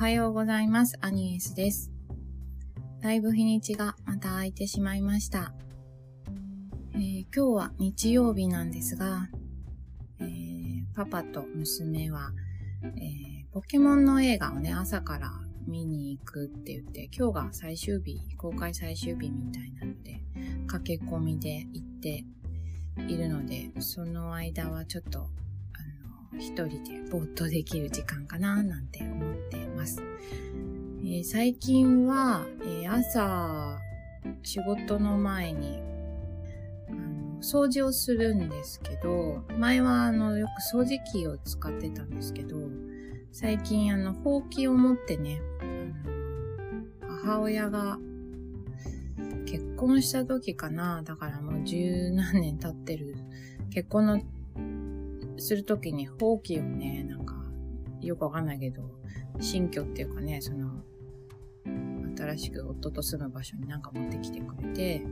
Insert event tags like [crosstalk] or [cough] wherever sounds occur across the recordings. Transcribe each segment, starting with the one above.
はようございます。アニエスです。だいぶ日にちがまた空いてしまいました。えー、今日は日曜日なんですが、えー、パパと娘は、えー、ポケモンの映画をね、朝から見に行くって言って、今日が最終日、公開最終日みたいなので、駆け込みで行っているので、その間はちょっと一人でぼーっとできる時間かななんて思ってます。えー、最近は、えー、朝、仕事の前に、あの、掃除をするんですけど、前はあの、よく掃除機を使ってたんですけど、最近あの、ほうきを持ってね、あの、母親が結婚した時かな、だからもう十何年経ってる、結婚のするときに放棄をね、なん、よくわかんないけど、新居っていうかね、その、新しく夫と住む場所になんか持ってきてくれて、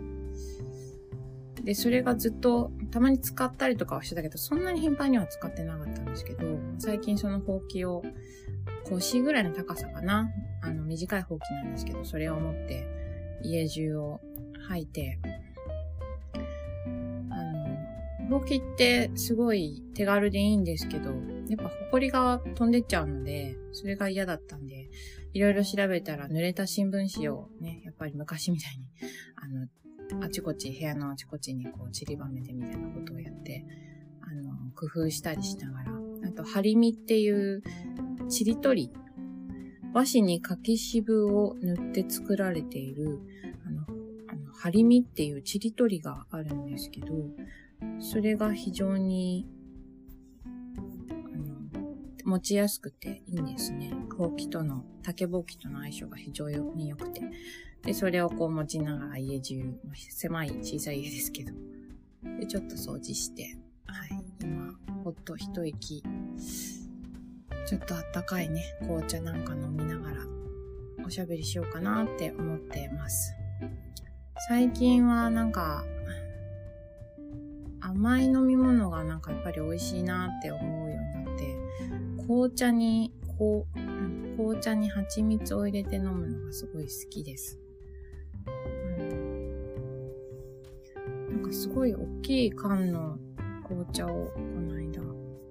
で、それがずっと、たまに使ったりとかはしてたけど、そんなに頻繁には使ってなかったんですけど、最近そのほうきを、腰ぐらいの高さかなあの、短いほうきなんですけど、それを持って、家中を履いて、ほうきってすごい手軽でいいんですけど、やっぱ埃が飛んでっちゃうので、それが嫌だったんで、いろいろ調べたら濡れた新聞紙をね、やっぱり昔みたいに、あの、あちこち、部屋のあちこちにこう散りばめてみたいなことをやって、あの、工夫したりしながら、あと、ハリミっていうちりとり、和紙に柿渋を塗って作られている、あの、あの、ハリミっていうちりとりがあるんですけど、それが非常に、持ちやすくていいんですね。ほうきとの、竹ぼうきとの相性が非常に良くて。で、それをこう持ちながら家中、狭い小さい家ですけど、で、ちょっと掃除して、はい、今、ほっと一息、ちょっとあったかいね、紅茶なんか飲みながら、おしゃべりしようかなって思ってます。最近はなんか、甘い飲み物がなんかやっぱり美味しいなって思う、紅茶に、こう、紅茶に蜂蜜を入れて飲むのがすごい好きです。うん、なんかすごい大きい缶の紅茶をこの間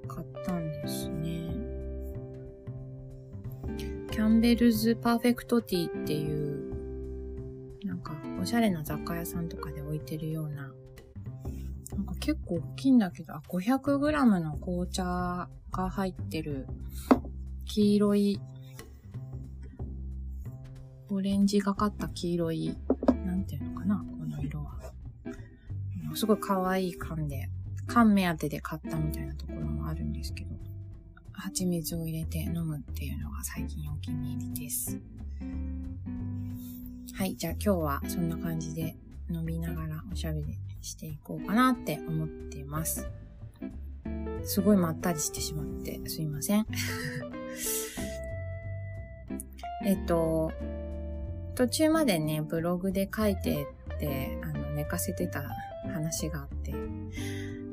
買ったんですね。キャンベルズパーフェクトティーっていう、なんかおしゃれな雑貨屋さんとかで置いてるようななんか結構大きいんだけど、あ、500g の紅茶が入ってる黄色い、オレンジがかった黄色い、なんていうのかな、この色は。すごい可愛い缶で、缶目当てで買ったみたいなところもあるんですけど、蜂蜜を入れて飲むっていうのが最近お気に入りです。はい、じゃあ今日はそんな感じで飲みながらおしゃべりしていこうかなって思っています。すごいまったりしてしまってすいません。[laughs] えっと、途中までね、ブログで書いてって、あの、寝かせてた話があって、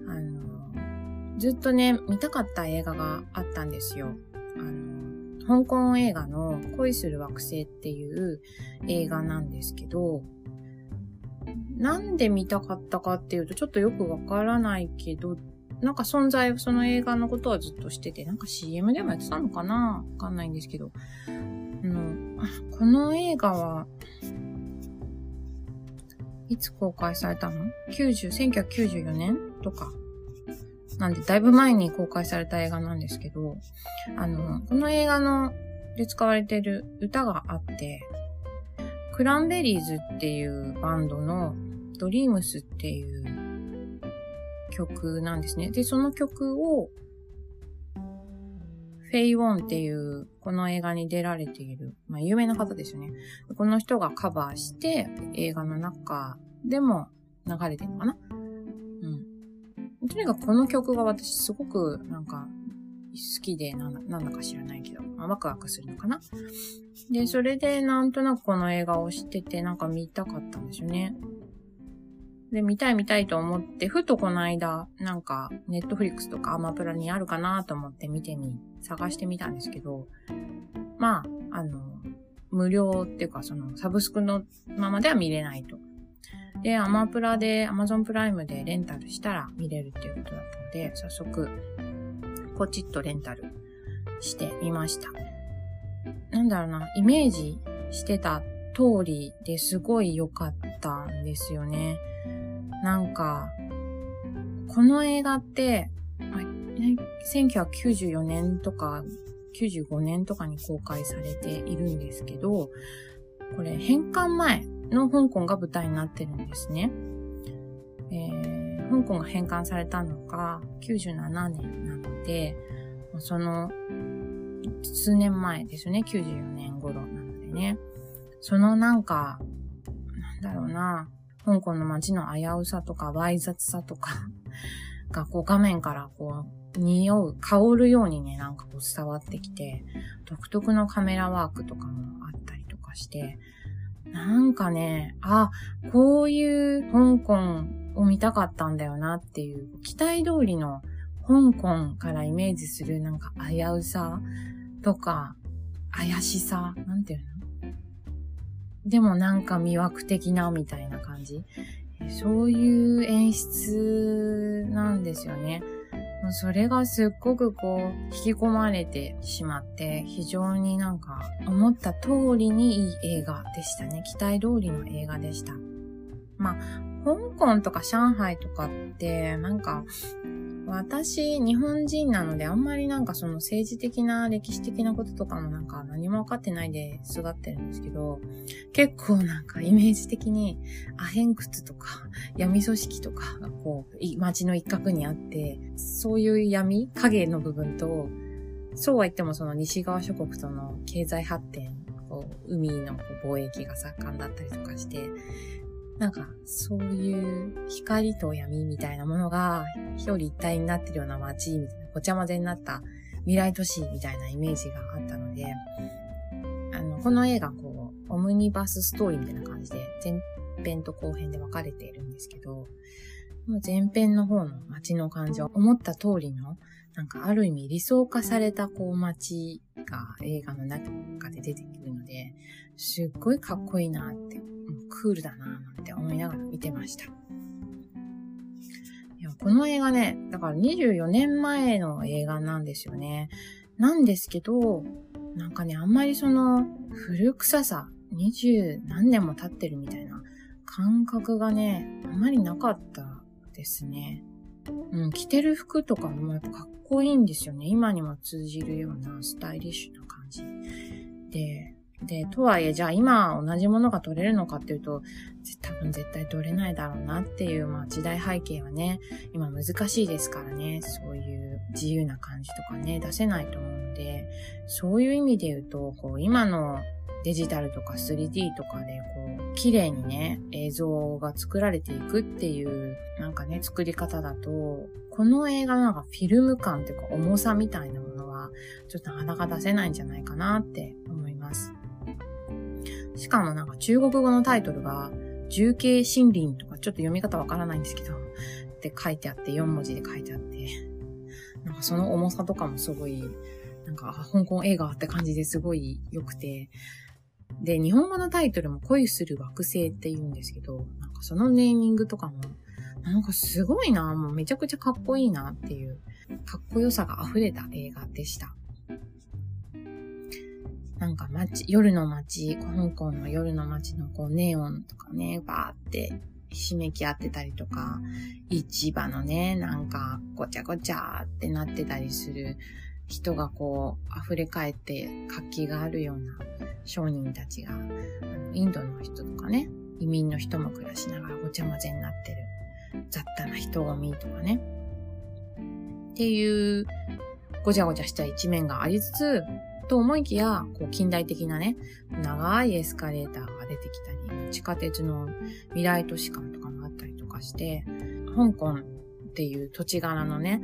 あの、ずっとね、見たかった映画があったんですよ。あの、香港映画の恋する惑星っていう映画なんですけど、なんで見たかったかっていうと、ちょっとよくわからないけど、なんか存在、その映画のことはずっとしてて、なんか CM でもやってたのかな？わかんないんですけど、あの、[laughs] この映画は、いつ公開されたの ?90、1994年？とか。なんで、だいぶ前に公開された映画なんですけど、あの、この映画の、で使われてる歌があって、クランベリーズっていうバンドのドリームスっていう曲なんですね。で、その曲をフェイ・ウォンっていうこの映画に出られている、まあ有名な方ですよね。この人がカバーして映画の中でも流れてるのかな？うん。とにかくこの曲が私すごくなんか好きでなんなんだか知らないけど、まあ、ワクワクするのかな？で、それでなんとなくこの映画を知っててなんか見たかったんですよね。で、見たい見たいと思って、ふとこの間、なんか、ネットフリックスとかアマプラにあるかなと思って見てみ、探してみたんですけど、まあの、無料っていうか、その、サブスクのままでは見れないと。で、アマプラで、アマゾンプライムでレンタルしたら見れるっていうことだったので、早速、ポチッとレンタルしてみました。なんだろうな、イメージしてた通りですごい良かったんですよね。なんか、この映画って、1994年とか95年とかに公開されているんですけど、これ返還前の香港が舞台になってるんですね。えー、香港が返還されたのが97年なので、その数年前ですよね、94年頃なのでね。そのなんか、なんだろうな、香港の街の危うさとか、わい雑さとか [laughs] がこう画面からこう、匂う、香るようにね、なんかこう伝わってきて、独特のカメラワークとかもあったりとかして、なんかね、あ、こういう香港を見たかったんだよなっていう、期待通りの香港からイメージするなんか危うさとか、怪しさ、なんていうの？でもなんか魅惑的なみたいな感じ？そういう演出なんですよね。それがすっごくこう、引き込まれてしまって、非常になんか、思った通りにいい映画でしたね。期待通りの映画でした。まあ、香港とか上海とかって、なんか、私、日本人なので、あんまりなんかその政治的な歴史的なこととかもなんか何もわかってないで育ってるんですけど、結構なんかイメージ的にアヘン窟とか闇組織とかがこう、街の一角にあって、そういう闇、影の部分と、そうは言ってもその西側諸国との経済発展、こう海の貿易が盛んだったりとかして、なんか、そういう光と闇みたいなものが、表裏一体になってるような街みたいな、ごちゃ混ぜになった未来都市みたいなイメージがあったので、あの、この映画、こう、オムニバスストーリーみたいな感じで、前編と後編で分かれているんですけど、前編の方の街の感じは思った通りの、なんかある意味理想化されたこう街が映画の中で出てくるので、すっごいかっこいいなって、クールだななんて思いながら見てました。いや、この映画ね、だから24年前の映画なんですよね。なんですけど、なんかね、あんまりその古臭さ、20何年も経ってるみたいな感覚がね、あんまりなかったですね。うん、着てる服とかもやっぱかっこいいんですよね。今にも通じるようなスタイリッシュな感じ。で、で、とはいえ、じゃあ今同じものが取れるのかっていうと、多分絶対取れないだろうなっていう、まあ時代背景はね、今難しいですからね、そういう自由な感じとかね、出せないと思うので、そういう意味で言うと、こう今のデジタルとか 3D とかでこう、綺麗にね、映像が作られていくっていう、なんかね、作り方だと、この映画のなんかフィルム感っていうか重さみたいなものは、ちょっとなかなか出せないんじゃないかなって。しかもなんか中国語のタイトルが、重慶森林とかちょっと読み方わからないんですけど、って書いてあって、4文字で書いてあって、なんかその重さとかもすごい、なんか香港映画って感じですごい良くて、で、日本語のタイトルも恋する惑星って言うんですけど、なんかそのネーミングとかも、なんかすごいな、もうめちゃくちゃかっこいいなっていう、かっこよさが溢れた映画でした。なんか街、夜の街、香港の夜の街のこうネオンとかね、バーってひめき合ってたりとか、市場のね、なんかごちゃごちゃってなってたりする人がこう溢れ返って活気があるような商人たちが、あのインドの人とかね、移民の人も暮らしながらごちゃ混ぜになってる雑多な人混みとかね。っていう、ごちゃごちゃした一面がありつつ、と思いきや、こう近代的なね、長いエスカレーターが出てきたり、地下鉄の未来都市感とかもあったりとかして、香港っていう土地柄のね、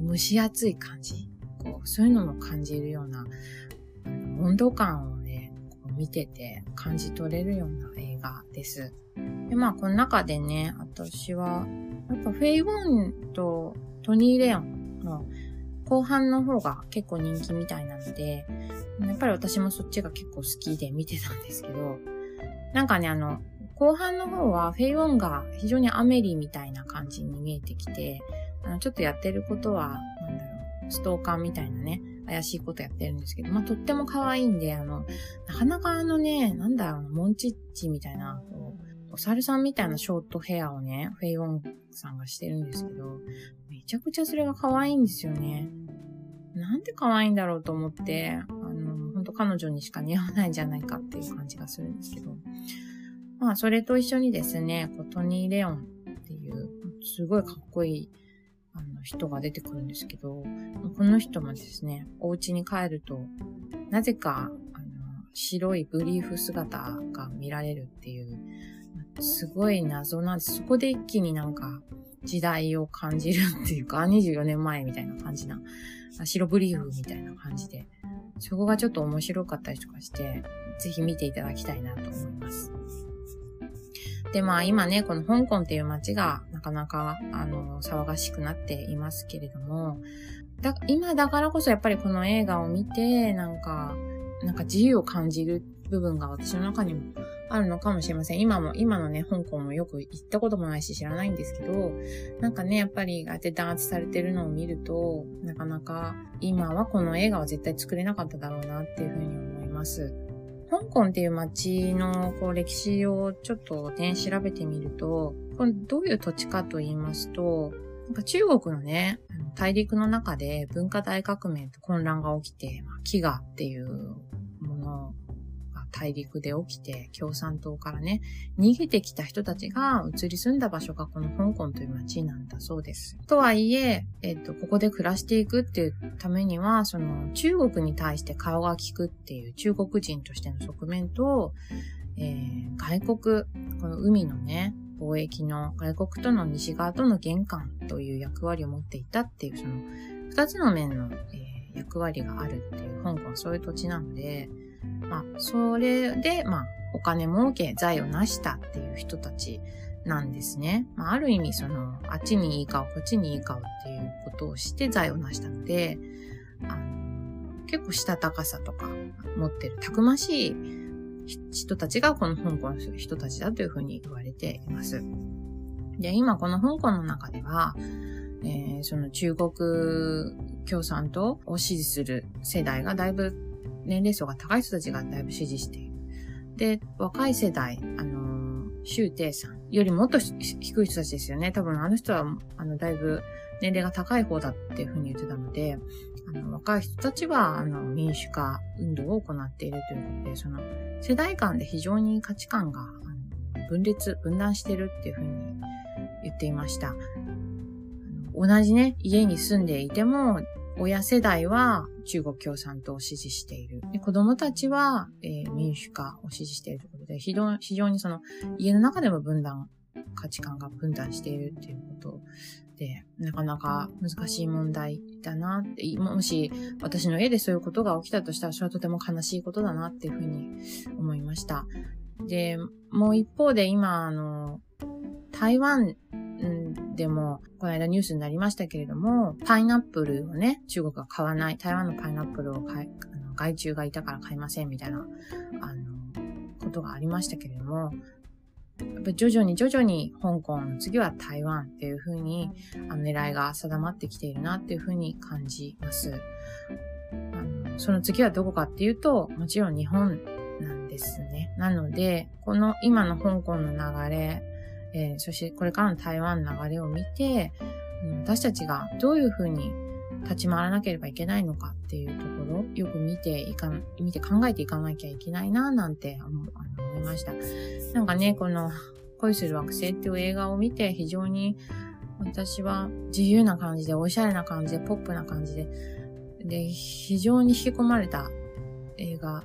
蒸し暑い感じ、こうそういうのも感じるような、温度感をね、こう見てて感じ取れるような映画です。で、まあ、この中でね、私は、やっぱフェイ・ウォンとトニー・レオンの後半の方が結構人気みたいなので、やっぱり私もそっちが結構好きで見てたんですけど、なんかね、あの、後半の方はフェイウォンが非常にアメリーみたいな感じに見えてきて、あのちょっとやってることは、なんだろう、ストーカーみたいなね、怪しいことやってるんですけど、まあ、とっても可愛いんで、あの、なかなかあのね、なんだろう、モンチッチみたいな、お猿さんみたいなショートヘアをね、フェイウォンさんがしてるんですけど、めちゃくちゃそれが可愛いんですよね。なんで可愛いんだろうと思って、あの、本当彼女にしか似合わないんじゃないかっていう感じがするんですけど。まあ、それと一緒にですね、トニー・レオンっていう、すごいかっこいい、あの、人が出てくるんですけど、この人もですね、お家に帰ると、なぜか、あの、白いブリーフ姿が見られるっていう、すごい謎なんです。そこで一気になんか、時代を感じるっていうか、[laughs] 24年前みたいな感じな、白ブリーフみたいな感じで、そこがちょっと面白かったりとかして、ぜひ見ていただきたいなと思います。で、まあ今ね、この香港っていう街がなかなか、あの、騒がしくなっていますけれども、だ今だからこそやっぱりこの映画を見て、なんか、なんか自由を感じる部分が私の中にもあるのかもしれません。今も、今のね、香港もよく行ったこともないし知らないんですけど、なんかね、やっぱりあて弾圧されてるのを見ると、なかなか今はこの映画は絶対作れなかっただろうなっていうふうに思います。香港っていう街のこう歴史をちょっとね、調べてみると、これどういう土地かと言いますと、なんか中国のね、大陸の中で文化大革命と混乱が起きて、飢餓っていう大陸で起きて、共産党からね、逃げてきた人たちが移り住んだ場所がこの香港という街なんだそうです。とはいえ、えっと、ここで暮らしていくっていうためには、その中国に対して顔が利くっていう中国人としての側面と、えー、外国、この海のね、貿易の外国との西側との玄関という役割を持っていたっていう、その二つの面の、えー、役割があるっていう、香港はそういう土地なので、まあ、それで、まあ、お金儲け、財を成したっていう人たちなんですね。まあ、ある意味、その、あっちにいい顔、こっちにいい顔っていうことをして財を成したので、あの結構したたかさとか持ってる、たくましい人たちがこの香港の人たちだというふうに言われています。で、今この香港の中では、えー、その中国共産党を支持する世代がだいぶ年齢層が高い人たちがだいぶ支持している。で、若い世代、あの、周庭さんよりもっと低い人たちですよね。多分あの人は、あの、だいぶ年齢が高い方だっていうふうに言ってたので、あの、若い人たちは、あの、民主化運動を行っているということで、その、世代間で非常に価値観が、分裂、分断してるっていうふうに言っていました。同じね、家に住んでいても、親世代は中国共産党を支持している。で子供たちは、えー、民主化を支持しているということで、非常非常にその家の中でも分断、価値観が分断しているっていうことで、なかなか難しい問題だなって、もし私の家でそういうことが起きたとしたら、それはとても悲しいことだなっていうふうに思いました。で、もう一方で今、あの、台湾でも、この間ニュースになりましたけれども、パイナップルをね、中国が買わない、台湾のパイナップルを買い、あの害虫がいたから買いませんみたいな、あの、ことがありましたけれども、やっぱ徐々に徐々に香港、次は台湾っていう風にあの狙いが定まってきているなっていう風に感じます。あのその次はどこかっていうと、もちろん日本なんですね。なので、この今の香港の流れ、えー、そしてこれからの台湾の流れを見て、うん私たちがどういうふうに立ち回らなければいけないのかっていうところ、よく見ていか、見て考えていかなきゃいけないな、なんて思いました。なんかね、この恋する惑星っていう映画を見て非常に私は自由な感じで、おしゃれな感じで、ポップな感じで、で、非常に引き込まれた映画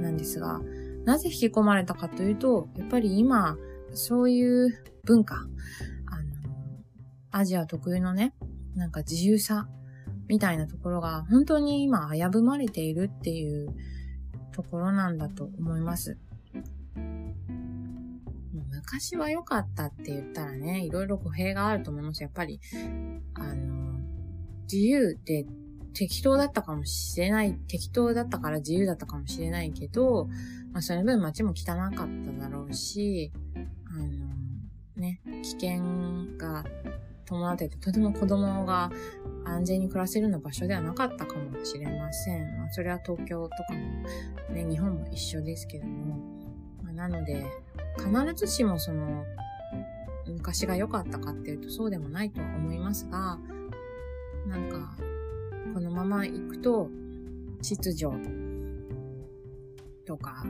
なんですが、なぜ引き込まれたかというと、やっぱり今、そういう文化、あの、アジア特有のね、なんか自由さみたいなところが本当に今危ぶまれているっていうところなんだと思います。昔は良かったって言ったらね、いろいろ語弊があると思います。やっぱり、あの、自由で適当だったかもしれない、適当だったから自由だったかもしれないけど、まあその分街も汚かっただろうし、あの、ね、危険が伴ってて、とても子供が安全に暮らせるような場所ではなかったかもしれません。まあそれは東京とかも、ね、日本も一緒ですけども、まあ、なので、必ずしもその、昔が良かったかっていうとそうでもないとは思いますが、なんか、このまま行くと、秩序とか、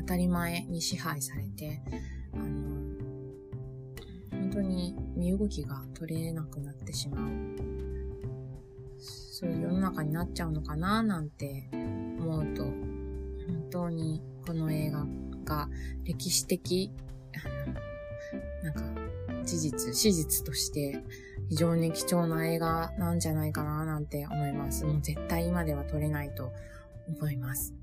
当たり前に支配されて、あの、本当に身動きが取れなくなってしまう。そういう世の中になっちゃうのかななんて思うと、本当にこの映画が歴史的、[laughs] なんか、事実、史実として非常に貴重な映画なんじゃないかななんて思います。もう絶対今では撮れないと思います。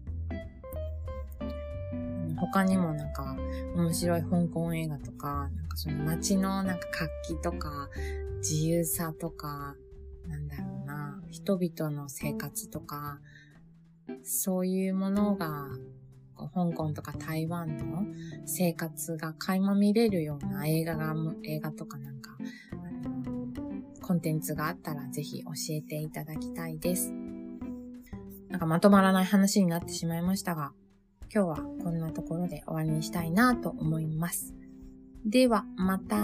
他にもなんか面白い香港映画とか、なんかその街のなんか活気とか自由さとか、なんだろうな、人々の生活とか、そういうものが香港とか台湾の生活が垣間見れるような映画が、映画とかなんか、コンテンツがあったらぜひ教えていただきたいです。なんかまとまらない話になってしまいましたが、今日はこんなところで終わりにしたいなと思います。では、また。